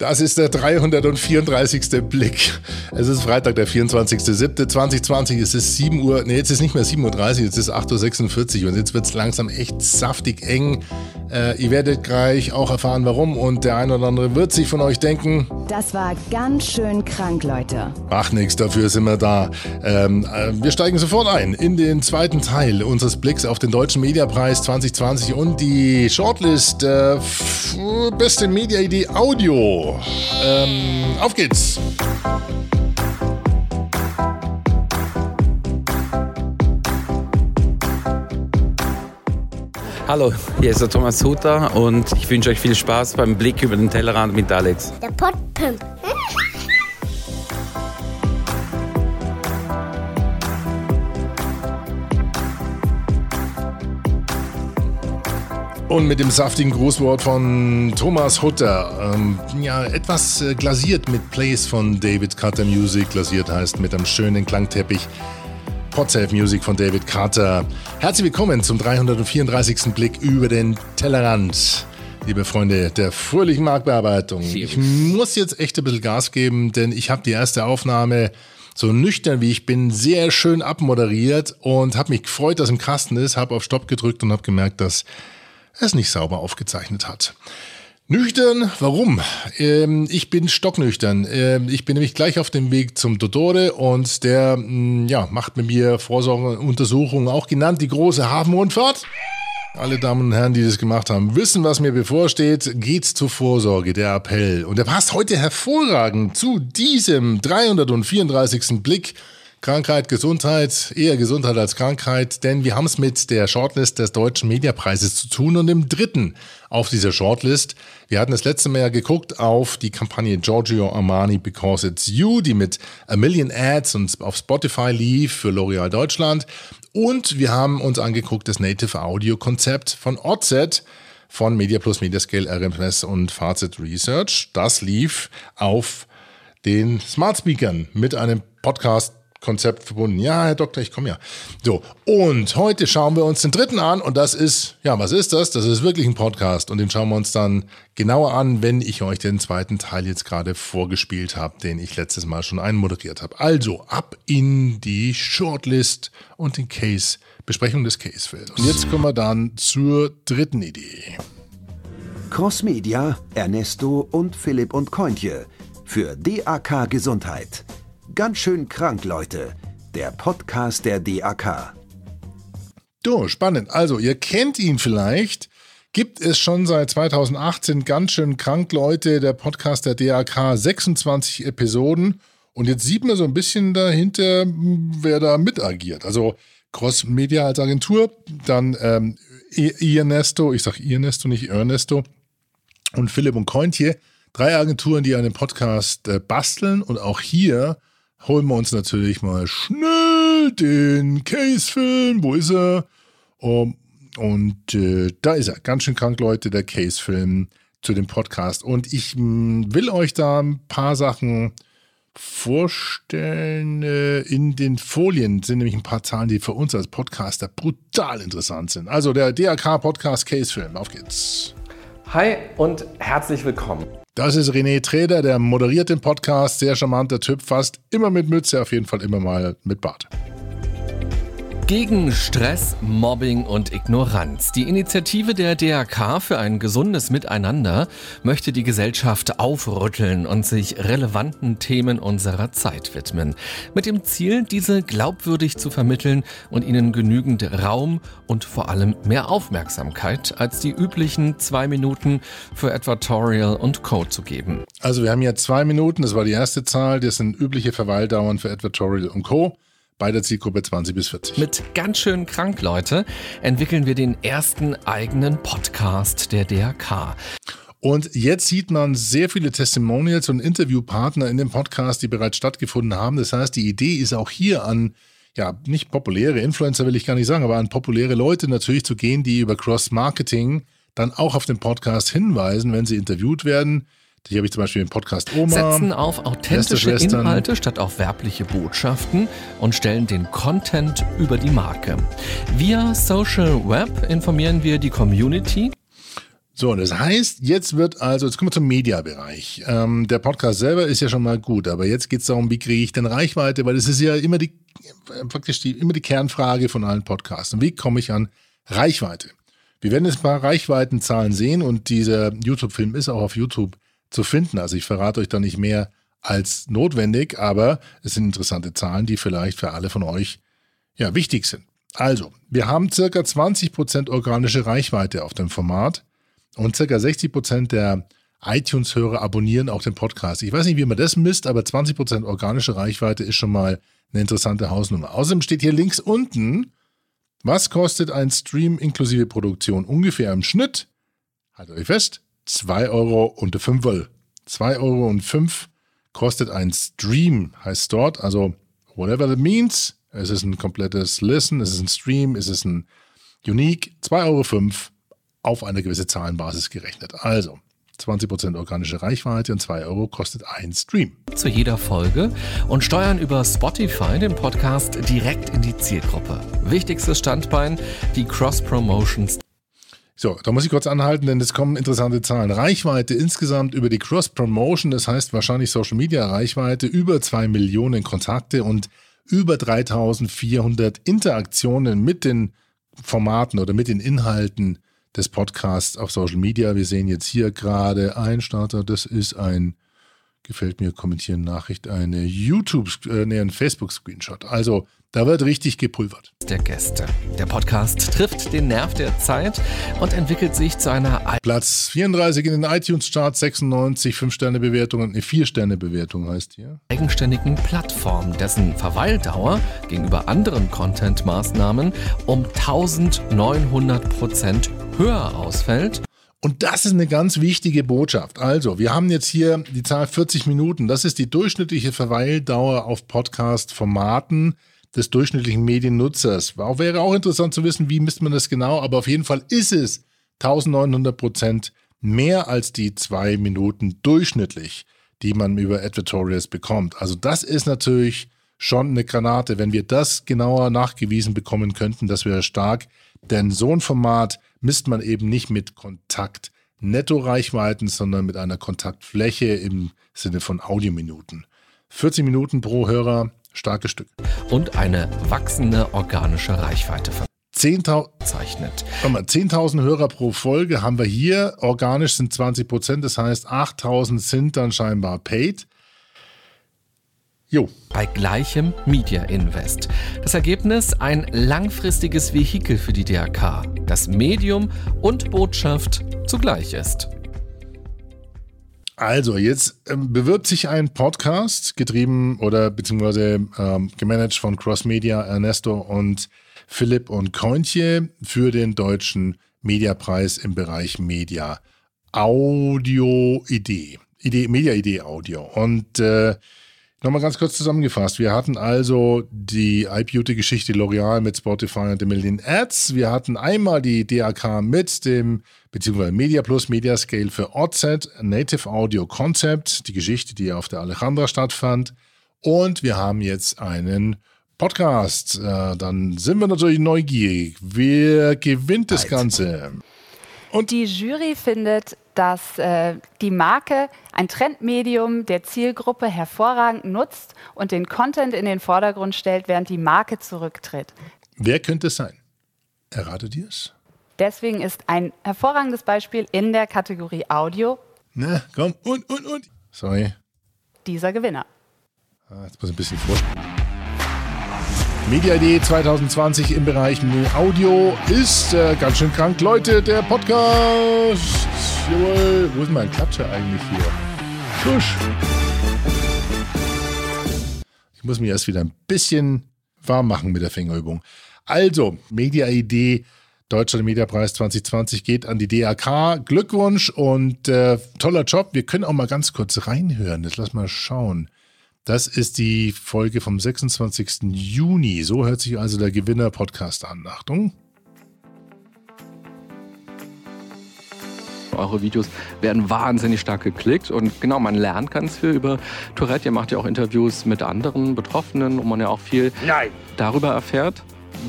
Das ist der 334. Blick. Es ist Freitag, der 24.07.2020. Es ist 7 Uhr, nee, jetzt ist nicht mehr 7.30 Uhr, jetzt ist 8.46 Uhr und jetzt wird es langsam echt saftig eng. Äh, ihr werdet gleich auch erfahren, warum und der eine oder andere wird sich von euch denken. Das war ganz schön krank, Leute. Macht nichts, dafür sind wir da. Ähm, äh, wir steigen sofort ein in den zweiten Teil unseres Blicks auf den Deutschen Mediapreis 2020 und die Shortlist äh, Beste Media-Idee Audio. Ähm, auf geht's! Hallo, hier ist der Thomas Hutter und ich wünsche euch viel Spaß beim Blick über den Tellerrand mit Alex. Der Podpimp. Und mit dem saftigen Grußwort von Thomas Hutter. Ähm, ja, etwas äh, glasiert mit Plays von David Carter Music. Glasiert heißt mit einem schönen Klangteppich. Podsafe Music von David Carter. Herzlich willkommen zum 334. Blick über den Tellerrand. Liebe Freunde der fröhlichen Marktbearbeitung. Ich muss jetzt echt ein bisschen Gas geben, denn ich habe die erste Aufnahme so nüchtern wie ich bin, sehr schön abmoderiert und habe mich gefreut, dass im Kasten ist, habe auf Stopp gedrückt und habe gemerkt, dass es nicht sauber aufgezeichnet hat. Nüchtern, warum? Ähm, ich bin stocknüchtern. Ähm, ich bin nämlich gleich auf dem Weg zum Dotore und der mh, mm, ja, macht mit mir Vorsorgeuntersuchungen, auch genannt die große Hafenrundfahrt. Alle Damen und Herren, die das gemacht haben, wissen, was mir bevorsteht. Geht's zur Vorsorge, der Appell. Und der passt heute hervorragend zu diesem 334. Blick Krankheit, Gesundheit, eher Gesundheit als Krankheit, denn wir haben es mit der Shortlist des Deutschen Mediapreises zu tun und im dritten auf dieser Shortlist. Wir hatten das letzte Mal ja geguckt auf die Kampagne Giorgio Armani Because It's You, die mit A Million Ads und auf Spotify lief für L'Oreal Deutschland. Und wir haben uns angeguckt das Native Audio Konzept von Oddset von MediaPlus, Mediascale, RMS und Fazit Research. Das lief auf den Smart Speakern mit einem Podcast Konzept verbunden. Ja, Herr Doktor, ich komme ja. So, und heute schauen wir uns den dritten an und das ist, ja, was ist das? Das ist wirklich ein Podcast und den schauen wir uns dann genauer an, wenn ich euch den zweiten Teil jetzt gerade vorgespielt habe, den ich letztes Mal schon einmoderiert habe. Also, ab in die Shortlist und den Case, Besprechung des Casefilms. Und jetzt kommen wir dann zur dritten Idee. Crossmedia, Ernesto und Philipp und Kointje für DAK Gesundheit. Ganz schön krank, Leute. Der Podcast der DAK. Du, spannend. Also, ihr kennt ihn vielleicht. Gibt es schon seit 2018 ganz schön krank, Leute. Der Podcast der DAK, 26 Episoden. Und jetzt sieht man so ein bisschen dahinter, wer da mitagiert. Also Cross Media als Agentur, dann ähm, Ernesto, ich sage Ernesto, nicht Ernesto, und Philipp und Kointje. Drei Agenturen, die einen Podcast äh, basteln und auch hier holen wir uns natürlich mal schnell den Case-Film. Wo ist er? Um, und äh, da ist er. Ganz schön krank, Leute, der Case-Film zu dem Podcast. Und ich mh, hm, will euch da ein paar Sachen vorstellen. Äh, in den Folien sind nämlich ein paar Zahlen, die für uns als Podcaster brutal interessant sind. Also der DRK-Podcast Case-Film. Auf geht's. Hi und herzlich willkommen. Das ist René Treder, der moderiert den Podcast. Sehr charmanter Typ, fast immer mit Mütze, auf jeden Fall immer mal mit Bart. Gegen Stress, Mobbing und Ignoranz. Die Initiative der DRK für ein gesundes Miteinander möchte die Gesellschaft aufrütteln und sich relevanten Themen unserer Zeit widmen. Mit dem Ziel, diese glaubwürdig zu vermitteln und ihnen genügend Raum und vor allem mehr Aufmerksamkeit als die üblichen zwei Minuten für Advertorial und Code zu geben. Also wir haben ja zwei Minuten, das war die erste Zahl, das sind übliche Verweildauern für Advertorial und Co bei der Zielgruppe 20 bis 40. Mit ganz schön krank, Leute, entwickeln wir den ersten eigenen Podcast der DRK. Und jetzt sieht man sehr viele Testimonials und Interviewpartner in dem Podcast, die bereits stattgefunden haben. Das heißt, die Idee ist auch hier an, ja, nicht populäre Influencer will ich gar nicht sagen, aber an populäre Leute natürlich zu gehen, die über Cross-Marketing dann auch auf den Podcast hinweisen, wenn sie interviewt werden. Hier habe ich zum Beispiel den Podcast Oma. Setzen auf authentische Inhalte statt auf werbliche Botschaften und stellen den Content über die Marke. Via Social Web informieren wir die Community So, das heißt, jetzt wird also, jetzt kommen wir zum Mediabereich. Ähm, der Podcast selber ist ja schon mal gut, aber jetzt geht es darum, wie kriege ich denn Reichweite, weil das ist ja immer die, faktisch die, immer die Kernfrage von allen Podcasts. Und wie komme ich an Reichweite? Wir werden jetzt ein paar Reichweitenzahlen sehen und dieser YouTube-Film ist auch auf YouTube zu finden. Also ich verrate euch da nicht mehr als notwendig, aber es sind interessante Zahlen, die vielleicht für alle von euch ja, wichtig sind. Also, wir haben circa 20% organische Reichweite auf dem Format und circa 60% der iTunes-Hörer abonnieren auch den Podcast. Ich weiß nicht, wie man das misst, aber 20% organische Reichweite ist schon mal eine interessante Hausnummer. Außerdem steht hier links unten, was kostet ein Stream inklusive Produktion? Ungefähr im Schnitt, haltet euch fest, 2 Euro und 5 2 Euro und 5 kostet ein Stream, heißt dort, also whatever that means, es ist ein komplettes Listen, es ist ein Stream, es ist ein Unique, 2,05 Euro auf eine gewisse Zahlenbasis gerechnet. Also 20% organische Reichweite und 2 Euro kostet ein Stream. Zu jeder Folge und steuern über Spotify den Podcast direkt in die Zielgruppe. Wichtigstes Standbein, die Cross-Promotions. So, da muss ich kurz anhalten, denn es kommen interessante Zahlen. Reichweite insgesamt über die Cross-Promotion, das heißt wahrscheinlich Social-Media-Reichweite, über 2 Millionen Kontakte und über 3400 Interaktionen mit den Formaten oder mit den Inhalten des Podcasts auf Social Media. Wir sehen jetzt hier gerade ein Starter, das ist ein, gefällt mir, kommentieren Nachricht, eine YouTube, äh, nee, ein Facebook-Screenshot. Also da wird richtig gepulvert. Der Gäste. Der Podcast trifft den Nerv der Zeit und entwickelt sich zu einer Platz 34 in den iTunes-Charts, 96 5-Sterne-Bewertungen, eine 4-Sterne-Bewertung heißt hier. Eigenständigen Plattform, dessen Verweildauer gegenüber anderen Content-Maßnahmen um 1900 Prozent höher ausfällt. Und das ist eine ganz wichtige Botschaft. Also, wir haben jetzt hier die Zahl 40 Minuten. Das ist die durchschnittliche Verweildauer auf Podcast-Formaten des durchschnittlichen Mediennutzers. Auch, wäre auch interessant zu wissen, wie misst man das genau, aber auf jeden Fall ist es 1900 Prozent mehr als die zwei Minuten durchschnittlich, die man über Advertorials bekommt. Also das ist natürlich schon eine Granate. Wenn wir das genauer nachgewiesen bekommen könnten, das wäre stark. Denn so ein Format misst man eben nicht mit Kontakt Netto-Reichweiten, sondern mit einer Kontaktfläche im Sinne von Audiominuten. 40 Minuten pro Hörer Starkes Stück. Und eine wachsende organische Reichweite verzeichnet. 10.000 Hörer pro Folge haben wir hier. Organisch sind 20 Prozent, das heißt 8.000 sind dann scheinbar paid. Jo. Bei gleichem Media Invest. Das Ergebnis ein langfristiges Vehikel für die DRK, das Medium und Botschaft zugleich ist. Also, jetzt ähm, bewirbt sich ein Podcast, getrieben oder beziehungsweise ähm, gemanagt von Cross Media, Ernesto und Philipp und Kointje für den deutschen Mediapreis im Bereich Media Audio Idee. Idee, Media Idee Audio. Und äh, Nochmal ganz kurz zusammengefasst. Wir hatten also die iBeauty-Geschichte L'Oreal mit Spotify und den Million Ads. Wir hatten einmal die DAK mit dem, beziehungsweise Media Plus Media Scale für OddSet, Native Audio Concept, die Geschichte, die auf der Alejandra stattfand. Und wir haben jetzt einen Podcast. Äh, dann sind wir natürlich neugierig. Wer gewinnt das Ganze? Und die Jury findet, dass äh, die Marke ein Trendmedium der Zielgruppe hervorragend nutzt und den Content in den Vordergrund stellt, während die Marke zurücktritt. Wer könnte es sein? Erratet ihr es? Deswegen ist ein hervorragendes Beispiel in der Kategorie Audio. Na, komm, und, und, und. Sorry. Dieser Gewinner. Ah, jetzt muss ich ein bisschen vorspielen. MediaID 2020 im Bereich Audio ist äh, ganz schön krank. Leute, der Podcast. Jawohl. Wo ist mein Klatscher eigentlich hier? Schusch. Ich muss mich erst wieder ein bisschen warm machen mit der Fingerübung. Also, MediaID Deutscher Mediapreis 2020 geht an die DAK. Glückwunsch und äh, toller Job. Wir können auch mal ganz kurz reinhören. Jetzt lass mal schauen. Das ist die Folge vom 26. Juni. So hört sich also der Gewinner-Podcast an. Achtung. Eure Videos werden wahnsinnig stark geklickt und genau, man lernt ganz viel über Tourette. Ihr macht ja auch Interviews mit anderen Betroffenen, wo man ja auch viel Nein. darüber erfährt.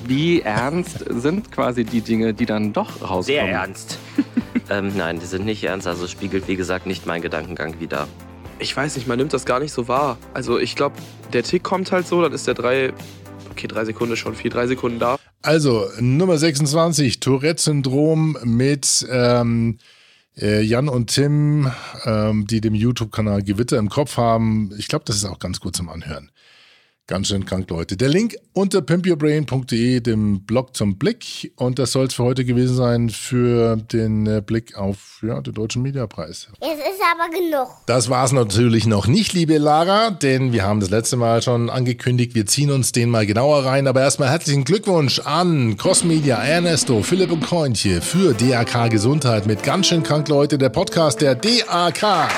wie ernst sind quasi die Dinge, die dann doch rauskommen? Sehr ernst. ähm, nein, die sind nicht ernst. Also spiegelt, wie gesagt, nicht meinen Gedankengang wider. Ich weiß nicht, man nimmt das gar nicht so wahr. Also ich glaube, der Tick kommt halt so, dann ist der drei, okay, drei Sekunden schon viel, drei Sekunden da. Also Nummer 26, Tourette-Syndrom mit ähm, äh, Jan und Tim, ähm, die dem YouTube-Kanal Gewitter im Kopf haben. Ich glaube, das ist auch ganz gut zum Anhören. Ganz schön krank, Leute. Der Link unter pimpyourbrain.de, dem Blog zum Blick. Und das soll es für heute gewesen sein für den äh, Blick auf ja, den Deutschen Mediapreis. Es ist aber genug. Das war es natürlich noch nicht, liebe Lara, denn wir haben das letzte Mal schon angekündigt, wir ziehen uns den mal genauer rein. Aber erstmal herzlichen Glückwunsch an Crossmedia, Ernesto, Philipp und Kointje für DAK Gesundheit mit ganz schön krank, Leute, der Podcast der DAK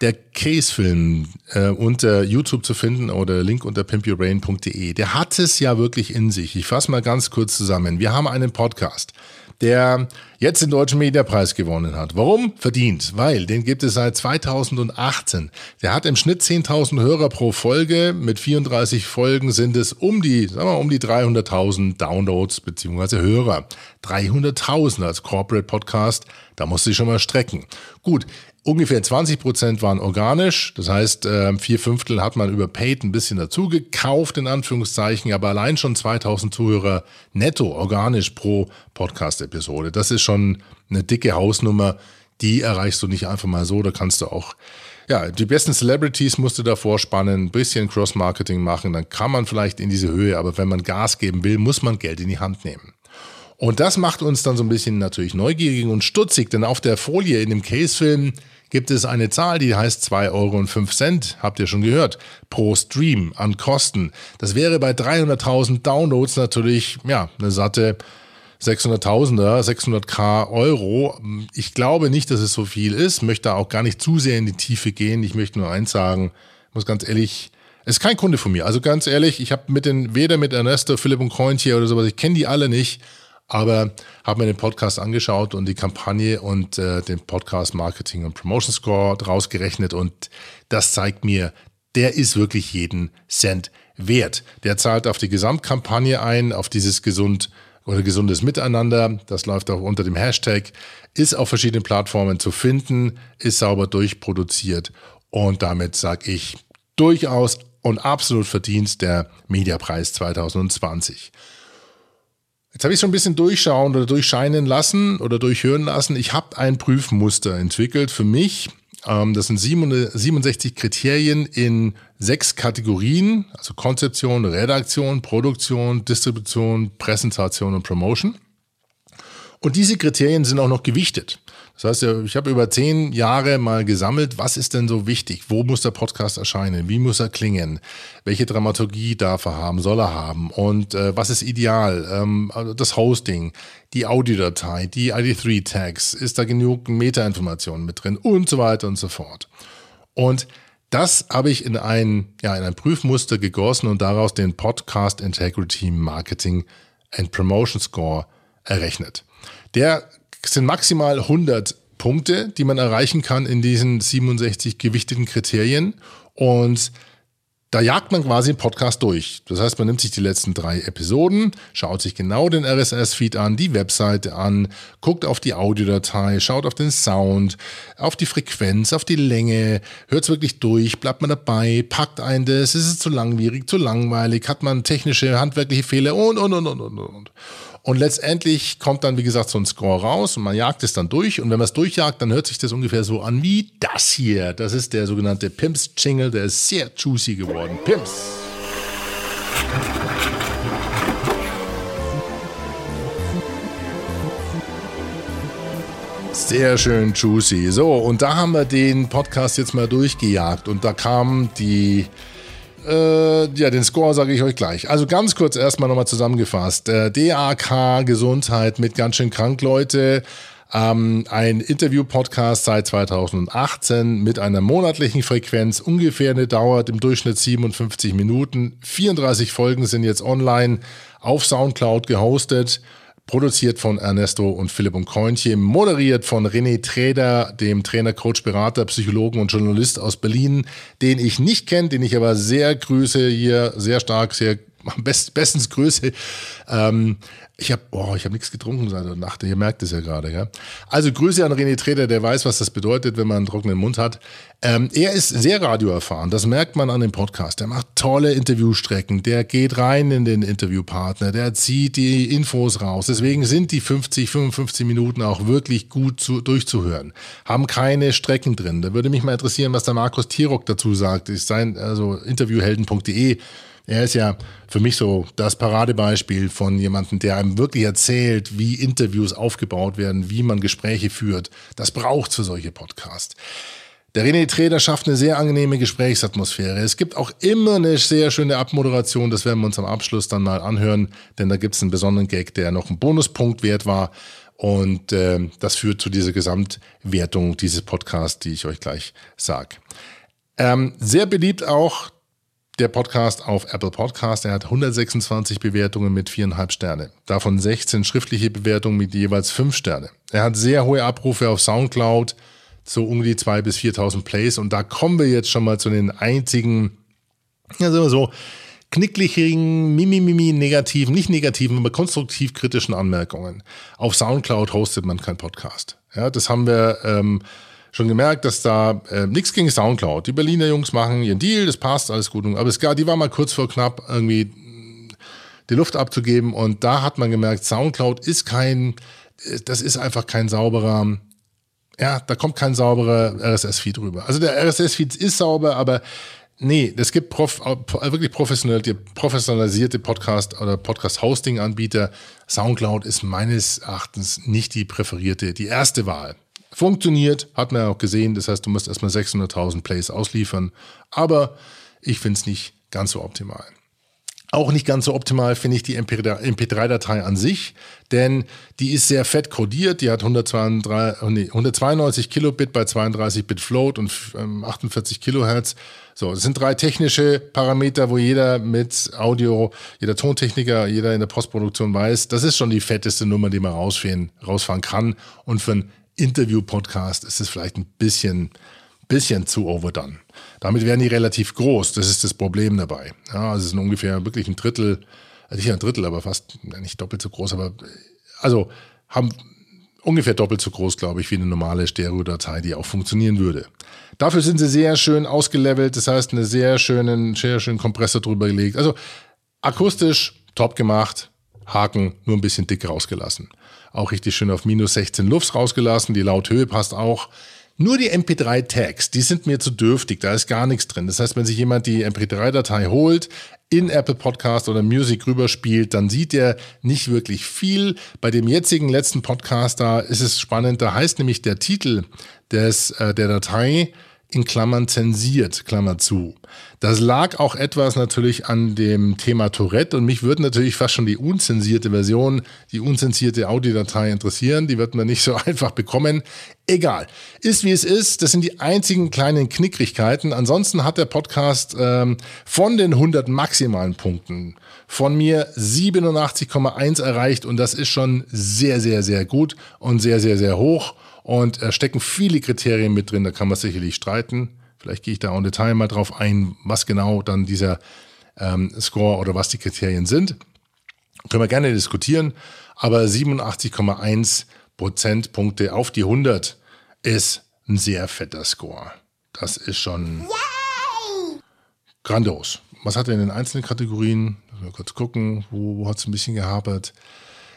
der Case-Film äh, unter YouTube zu finden oder Link unter pimpyourbrain.de, der hat es ja wirklich in sich. Ich fasse mal ganz kurz zusammen. Wir haben einen Podcast, der jetzt den Deutschen Mediapreis gewonnen hat. Warum? Verdient, weil den gibt es seit 2018. Der hat im Schnitt 10.000 Hörer pro Folge. Mit 34 Folgen sind es um die, sagen wir um die 300.000 Downloads bzw. Hörer. 300.000 als Corporate Podcast, da muss ich schon mal strecken. Gut, Ungefähr 20 Prozent waren organisch, das heißt, ähm, vier Fünftel hat man über Paid ein bisschen dazu gekauft, in Anführungszeichen, aber allein schon 2000 Zuhörer netto organisch pro Podcast-Episode. Das ist schon eine dicke Hausnummer, die erreichst du nicht einfach mal so, da kannst du auch ja, die besten Celebrities musst du davor spannen, ein bisschen Cross-Marketing machen, dann kann man vielleicht in diese Höhe, aber wenn man Gas geben will, muss man Geld in die Hand nehmen. Und das macht uns dann so ein bisschen natürlich neugierig und stutzig, denn auf der Folie in dem Case-Film gibt es eine Zahl, die heißt 2,05 Euro, habt ihr schon gehört, pro Stream an Kosten. Das wäre bei 300.000 Downloads natürlich, ja, eine satte 600.000er, 600k Euro. Ich glaube nicht, dass es so viel ist, möchte auch gar nicht zu sehr in die Tiefe gehen. Ich möchte nur eins sagen, muss ganz ehrlich, es ist kein Kunde von mir. Also ganz ehrlich, ich habe mit den, weder mit Ernesto, Philipp und Cointje oder sowas, ich kenne die alle nicht aber habe mir den Podcast angeschaut und die Kampagne und äh, den Podcast Marketing und Promotion Score draus gerechnet und das zeigt mir, der ist wirklich jeden Cent wert. Der zahlt auf die Gesamtkampagne ein, auf dieses gesund oder gesundes Miteinander. Das läuft auch unter dem Hashtag, ist auf verschiedenen Plattformen zu finden, ist sauber durchproduziert und damit sage ich durchaus und absolut verdient der Mediapreis 2020. Jetzt habe ich so ein bisschen durchschauen oder durchscheinen lassen oder durchhören lassen. Ich habe ein Prüfmuster entwickelt für mich. Ähm, das sind 67 Kriterien in sechs Kategorien, also Konzeption, Redaktion, Produktion, Distribution, Präsentation und Promotion. Und diese Kriterien sind auch noch gewichtet. Das heißt, ich habe über zehn Jahre mal gesammelt, was ist denn so wichtig? Wo muss der Podcast erscheinen? Wie muss er klingen? Welche Dramaturgie darf er haben? Soll er haben? Und äh, was ist ideal? Ähm, also das Hosting, die Audiodatei, die ID3-Tags, ist da genug Metainformationen mit drin und so weiter und so fort. Und das habe ich in ein, ja, in ein Prüfmuster gegossen und daraus den Podcast Integrity Marketing and Promotion Score errechnet. Der sind maximal 100 Punkte, die man erreichen kann in diesen 67 gewichteten Kriterien. Und da jagt man quasi den Podcast durch. Das heißt, man nimmt sich die letzten drei Episoden, schaut sich genau den RSS-Feed an, die Webseite an, guckt auf die Audiodatei, schaut auf den Sound, auf die Frequenz, auf die Länge, hört es wirklich durch, bleibt man dabei, packt ein das, ist es zu langwierig, zu langweilig, hat man technische, handwerkliche Fehler und, und, und, und, und, und. Und letztendlich kommt dann, wie gesagt, so ein Score raus und man jagt es dann durch. Und wenn man es durchjagt, dann hört sich das ungefähr so an wie das hier. Das ist der sogenannte Pimps Jingle, der ist sehr juicy geworden. Pimps. Sehr schön juicy. So, und da haben wir den Podcast jetzt mal durchgejagt. Und da kam die äh, ja, den Score sage ich euch gleich. Also ganz kurz erstmal nochmal zusammengefasst. Äh, DAK Gesundheit mit ganz schön krank, Leute. Ähm, ein Interview-Podcast seit 2018 mit einer monatlichen Frequenz. Ungefähr eine dauert im Durchschnitt 57 Minuten. 34 Folgen sind jetzt online auf Soundcloud gehostet produziert von Ernesto und Philipp und Kointje, moderiert von René Träder, dem Trainer, Coach, Berater, Psychologen und Journalist aus Berlin, den ich nicht kenne, den ich aber sehr grüße, hier sehr stark, sehr Best, bestens Größe. Ähm, ich habe oh, hab nichts getrunken seit der Nacht. Ihr merkt es ja gerade. Gell? Also Grüße an René Treter, der weiß, was das bedeutet, wenn man einen trockenen Mund hat. Ähm, er ist sehr radioerfahren. Das merkt man an dem Podcast. Der macht tolle Interviewstrecken. Der geht rein in den Interviewpartner. Der zieht die Infos raus. Deswegen sind die 50, 55 Minuten auch wirklich gut zu, durchzuhören. Haben keine Strecken drin. Da würde mich mal interessieren, was der Markus Tirock dazu sagt. Ist sein, also interviewhelden.de er ist ja für mich so das Paradebeispiel von jemandem, der einem wirklich erzählt, wie Interviews aufgebaut werden, wie man Gespräche führt. Das braucht für solche Podcasts. Der René Treder schafft eine sehr angenehme Gesprächsatmosphäre. Es gibt auch immer eine sehr schöne Abmoderation. Das werden wir uns am Abschluss dann mal anhören, denn da gibt es einen besonderen Gag, der noch einen Bonuspunkt wert war. Und äh, das führt zu dieser Gesamtwertung dieses Podcasts, die ich euch gleich sage. Ähm, sehr beliebt auch der Podcast auf Apple Podcast. Er hat 126 Bewertungen mit viereinhalb Sterne. Davon 16 schriftliche Bewertungen mit jeweils fünf Sterne. Er hat sehr hohe Abrufe auf Soundcloud, so um die 2.000 bis 4.000 Plays. Und da kommen wir jetzt schon mal zu den einzigen, ja, sagen so, knickligen, mimimimi, negativen, nicht negativen, aber konstruktiv kritischen Anmerkungen. Auf Soundcloud hostet man keinen Podcast. Ja, das haben wir ähm, schon gemerkt, dass da äh, nichts gegen Soundcloud. Die Berliner Jungs machen ihren Deal, das passt, alles gut. Aber es gab, die war mal kurz vor knapp irgendwie die Luft abzugeben und da hat man gemerkt, Soundcloud ist kein, das ist einfach kein sauberer, ja, da kommt kein sauberer RSS-Feed rüber. Also der RSS-Feed ist sauber, aber nee, es gibt prof, wirklich professionalisierte Podcast- oder Podcast-Hosting-Anbieter. Soundcloud ist meines Erachtens nicht die präferierte, die erste Wahl. Funktioniert, hat man ja auch gesehen. Das heißt, du musst erstmal 600.000 Plays ausliefern. Aber ich finde es nicht ganz so optimal. Auch nicht ganz so optimal finde ich die MP3-Datei an sich, denn die ist sehr fett codiert. Die hat 192, nee, 192 Kilobit bei 32 Bit Float und 48 ähm, Kilohertz. So, das sind drei technische Parameter, wo jeder mit Audio, jeder Tontechniker, jeder in der Postproduktion weiß, das ist schon die fetteste Nummer, die man rausfahren, rausfahren kann. Und für ein Interview-Podcast ist es vielleicht ein bisschen, bisschen zu overdone. Damit werden die relativ groß. Das ist das Problem dabei. Ja, also es sind ungefähr wirklich ein Drittel, also nicht ein Drittel, aber fast nicht doppelt so groß, aber also haben ungefähr doppelt so groß, glaube ich, wie eine normale Stereo-Datei, die auch funktionieren würde. Dafür sind sie sehr schön ausgelevelt, das heißt, einen sehr schönen, sehr schönen Kompressor drüber gelegt. Also akustisch top gemacht, Haken nur ein bisschen dick rausgelassen. Auch richtig schön auf minus 16 Lufts rausgelassen. Die Lauthöhe passt auch. Nur die MP3-Tags, die sind mir zu dürftig, da ist gar nichts drin. Das heißt, wenn sich jemand die MP3-Datei holt, in Apple Podcast oder Music rüberspielt, dann sieht er nicht wirklich viel. Bei dem jetzigen letzten Podcast da ist es spannend, da heißt nämlich der Titel des, äh, der Datei in Klammern zensiert, Klammer zu. Das lag auch etwas natürlich an dem Thema Tourette und mich würde natürlich fast schon die unzensierte Version, die unzensierte Audiodatei interessieren. Die wird man nicht so einfach bekommen. Egal. Ist wie es ist. Das sind die einzigen kleinen Knickrigkeiten. Ansonsten hat der Podcast ähm, von den 100 maximalen Punkten von mir 87,1 erreicht und das ist schon sehr, sehr, sehr gut und sehr, sehr, sehr hoch. Und äh, stecken viele Kriterien mit drin, da kann man sicherlich streiten. Vielleicht gehe ich da auch im Detail mal drauf ein, was genau dann dieser ähm, Score oder was die Kriterien sind. Können wir gerne diskutieren. Aber 87,1 Prozentpunkte auf die 100 ist ein sehr fetter Score. Das ist schon grandios. Was hat er in den einzelnen Kategorien? Mal kurz gucken, wo, wo hat es ein bisschen gehapert.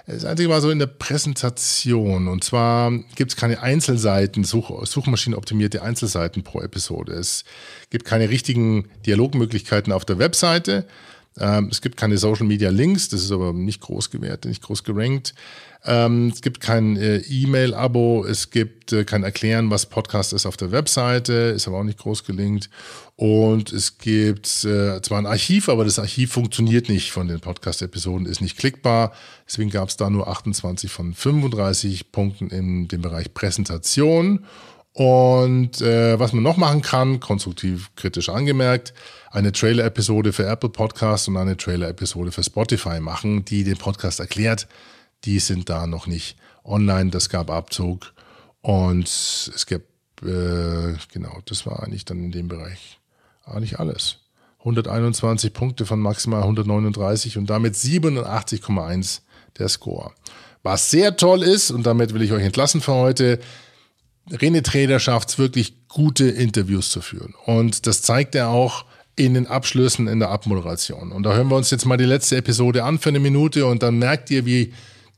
Das Einzige war so in der Präsentation. Und zwar gibt es keine Einzelseiten, Such Suchmaschinenoptimierte Einzelseiten pro Episode. Es gibt keine richtigen Dialogmöglichkeiten auf der Webseite. Ähm, es gibt keine Social Media Links, das ist aber nicht groß gewertet, nicht groß gerankt. Ähm, es gibt kein äh, E-Mail-Abo, es gibt äh, kein Erklären, was Podcast ist auf der Webseite, ist aber auch nicht groß gelingt. Und es gibt äh, zwar ein Archiv, aber das Archiv funktioniert nicht von den Podcast-Episoden, ist nicht klickbar. Deswegen gab es da nur 28 von 35 Punkten in dem Bereich Präsentation. Und äh, was man noch machen kann, konstruktiv kritisch angemerkt, eine Trailer-Episode für Apple Podcast und eine Trailer-Episode für Spotify machen, die den Podcast erklärt, die sind da noch nicht online. Das gab Abzug. Und es gibt, äh, genau, das war eigentlich dann in dem Bereich eigentlich alles. 121 Punkte von maximal 139 und damit 87,1 der Score. Was sehr toll ist, und damit will ich euch entlassen für heute, René Treder schafft es wirklich, gute Interviews zu führen. Und das zeigt er auch in den Abschlüssen in der Abmoderation. Und da hören wir uns jetzt mal die letzte Episode an für eine Minute und dann merkt ihr, wie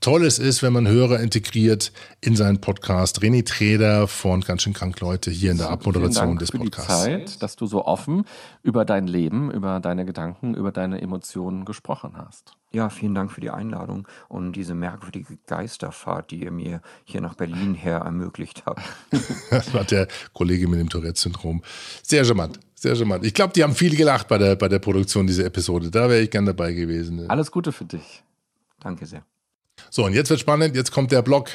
toll es ist, wenn man Hörer integriert in seinen Podcast. René Treder von Ganz schön krank Leute hier in der Abmoderation des Podcasts. Vielen Dank für die Zeit, dass du so offen über dein Leben, über deine Gedanken, über deine Emotionen gesprochen hast. Ja, vielen Dank für die Einladung und diese merkwürdige Geisterfahrt, die ihr mir hier nach Berlin her ermöglicht habt. das war der Kollege mit dem Tourette-Syndrom. Sehr charmant, sehr charmant. Ich glaube, die haben viel gelacht bei der, bei der Produktion dieser Episode. Da wäre ich gern dabei gewesen. Alles Gute für dich. Danke sehr. So, und jetzt wird spannend. Jetzt kommt der Block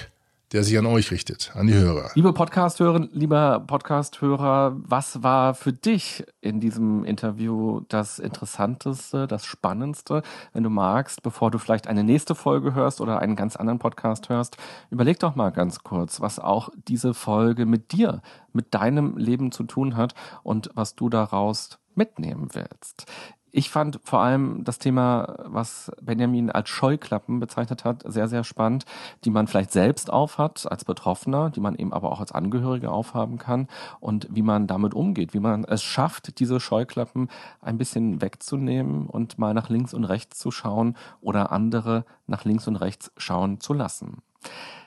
der sich an euch richtet, an die Hörer. Liebe Podcast-Hörer, lieber Podcast-Hörer, was war für dich in diesem Interview das Interessanteste, das Spannendste? Wenn du magst, bevor du vielleicht eine nächste Folge hörst oder einen ganz anderen Podcast hörst, überleg doch mal ganz kurz, was auch diese Folge mit dir, mit deinem Leben zu tun hat und was du daraus mitnehmen willst. Ich fand vor allem das Thema, was Benjamin als Scheuklappen bezeichnet hat, sehr, sehr spannend, die man vielleicht selbst aufhat als Betroffener, die man eben aber auch als Angehörige aufhaben kann und wie man damit umgeht, wie man es schafft, diese Scheuklappen ein bisschen wegzunehmen und mal nach links und rechts zu schauen oder andere nach links und rechts schauen zu lassen.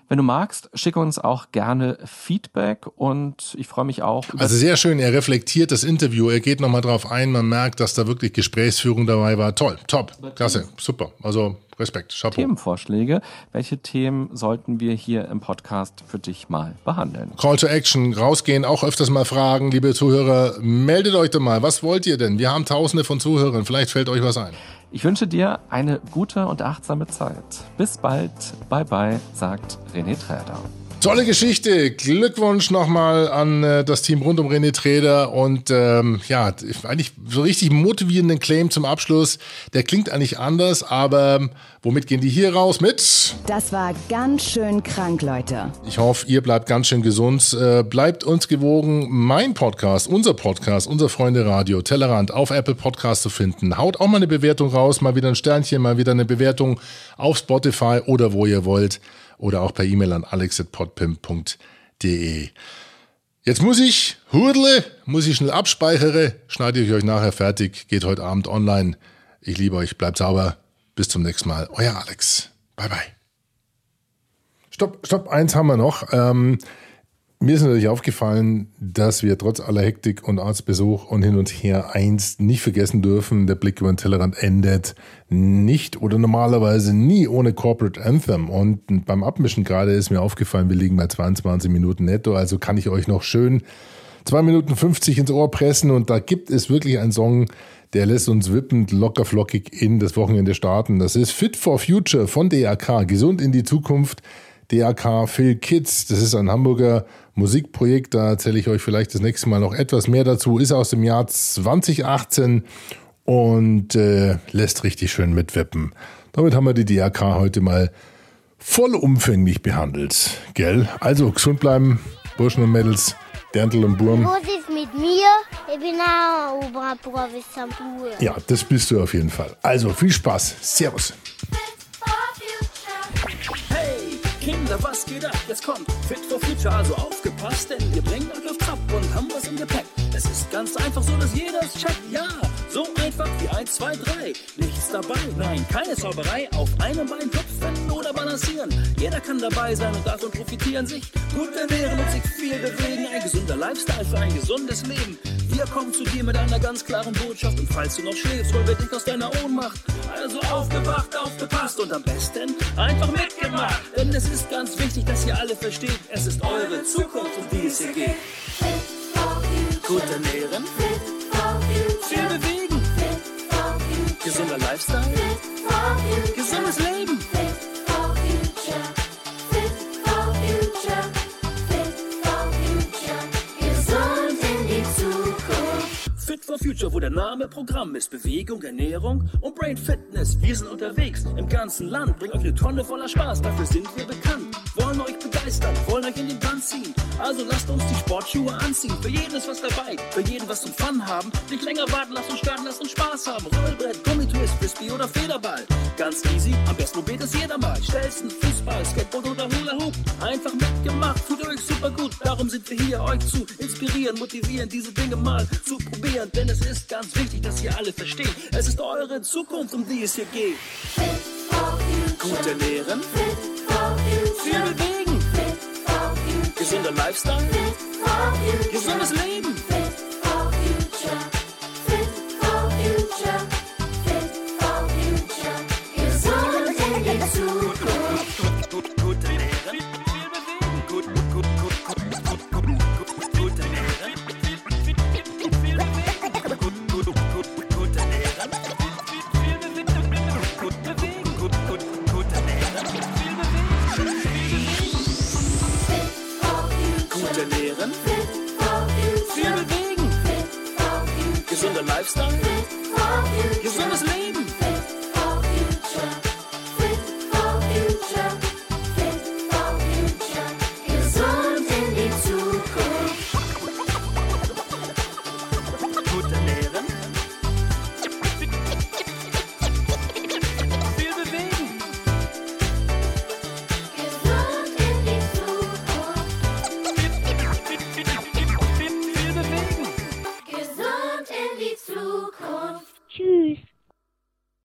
Wenn du magst, schicke uns auch gerne Feedback und ich freue mich auch. Also sehr schön, er reflektiert das Interview, er geht nochmal drauf ein, man merkt, dass da wirklich Gesprächsführung dabei war. Toll, top, klasse, super. Also Respekt, Chapeau. Themenvorschläge. Welche Themen sollten wir hier im Podcast für dich mal behandeln? Call to Action, rausgehen, auch öfters mal fragen, liebe Zuhörer, meldet euch doch mal, was wollt ihr denn? Wir haben tausende von Zuhörern, vielleicht fällt euch was ein. Ich wünsche dir eine gute und achtsame Zeit. Bis bald. Bye bye, sagt René Träder. Tolle Geschichte. Glückwunsch nochmal an äh, das Team rund um René Treder und ähm, ja, eigentlich so richtig motivierenden Claim zum Abschluss. Der klingt eigentlich anders, aber ähm, womit gehen die hier raus? Mit? Das war ganz schön krank, Leute. Ich hoffe, ihr bleibt ganz schön gesund. Äh, bleibt uns gewogen. Mein Podcast, unser Podcast, unser Freunde Radio, Tellerrand auf Apple Podcast zu finden. Haut auch mal eine Bewertung raus, mal wieder ein Sternchen, mal wieder eine Bewertung auf Spotify oder wo ihr wollt oder auch per E-Mail an alex.podpim.de. Jetzt muss ich, hurdle, muss ich schnell abspeichere, schneide ich euch nachher fertig, geht heute Abend online. Ich liebe euch, bleibt sauber. Bis zum nächsten Mal. Euer Alex. Bye bye. Stopp, stopp, eins haben wir noch. Ähm, mir ist natürlich aufgefallen, dass wir trotz aller Hektik und Arztbesuch und hin und her eins nicht vergessen dürfen. Der Blick über den Tellerrand endet nicht oder normalerweise nie ohne Corporate Anthem. Und beim Abmischen gerade ist mir aufgefallen, wir liegen bei 22 Minuten netto. Also kann ich euch noch schön 2 Minuten 50 ins Ohr pressen. Und da gibt es wirklich einen Song, der lässt uns wippend, locker flockig in das Wochenende starten. Das ist Fit for Future von DAK. Gesund in die Zukunft. DAK Phil Kids. Das ist ein Hamburger Musikprojekt. Da erzähle ich euch vielleicht das nächste Mal noch etwas mehr dazu. Ist aus dem Jahr 2018 und äh, lässt richtig schön mitwippen. Damit haben wir die DAK heute mal vollumfänglich behandelt. Gell? Also gesund bleiben, Burschen und Mädels, Derntel und Burm. Was ist mit mir? Ich bin auch Oberprovisor. Ja, das bist du auf jeden Fall. Also viel Spaß. Servus. Kinder, was geht ab? Jetzt kommt Fit for Future, also aufgepasst, denn wir bringen euch auf Trab und haben was im Gepäck. Es ist ganz einfach so, dass jeder es checkt, ja. So einfach wie 1, 2, 3. Nichts dabei, nein, keine Zauberei. Auf einem Bein hüpfen oder balancieren. Jeder kann dabei sein und davon profitieren. Sich gut ernähren und sich viel bewegen. Ein gesunder Lifestyle für ein gesundes Leben. Wir kommen zu dir mit einer ganz klaren Botschaft. Und falls du noch schläfst, hol wir dich aus deiner Ohnmacht. Also aufgewacht, aufgepasst und am besten einfach mitgemacht. Denn es ist ganz wichtig, dass ihr alle versteht, es ist eure Zukunft, um die es hier geht. Gut ernähren, viel bewegen, gesunder Lifestyle, gesundes Leben. For Future, wo der Name Programm ist. Bewegung, Ernährung und Brain Fitness. Wir sind unterwegs im ganzen Land, bringen euch eine Tonne voller Spaß, dafür sind wir bekannt. Begeistern wollen euch in den Bann ziehen. Also lasst uns die Sportschuhe anziehen. Für jeden ist was dabei, für jeden was zum Fun haben. Nicht länger warten, lasst uns starten, lasst uns Spaß haben. Rollbrett, Gummitwist, Frisbee oder Federball. Ganz easy, am besten probiert es jeder mal. Stelzen, Fußball, Skateboard oder Hula Hoop. Einfach mitgemacht, tut euch super gut. Darum sind wir hier, euch zu inspirieren, motivieren, diese Dinge mal zu probieren. Denn es ist ganz wichtig, dass ihr alle versteht. Es ist eure Zukunft, um die es hier geht. Gut ernähren, viel bewegen, gesunder Lifestyle, gesundes Leben.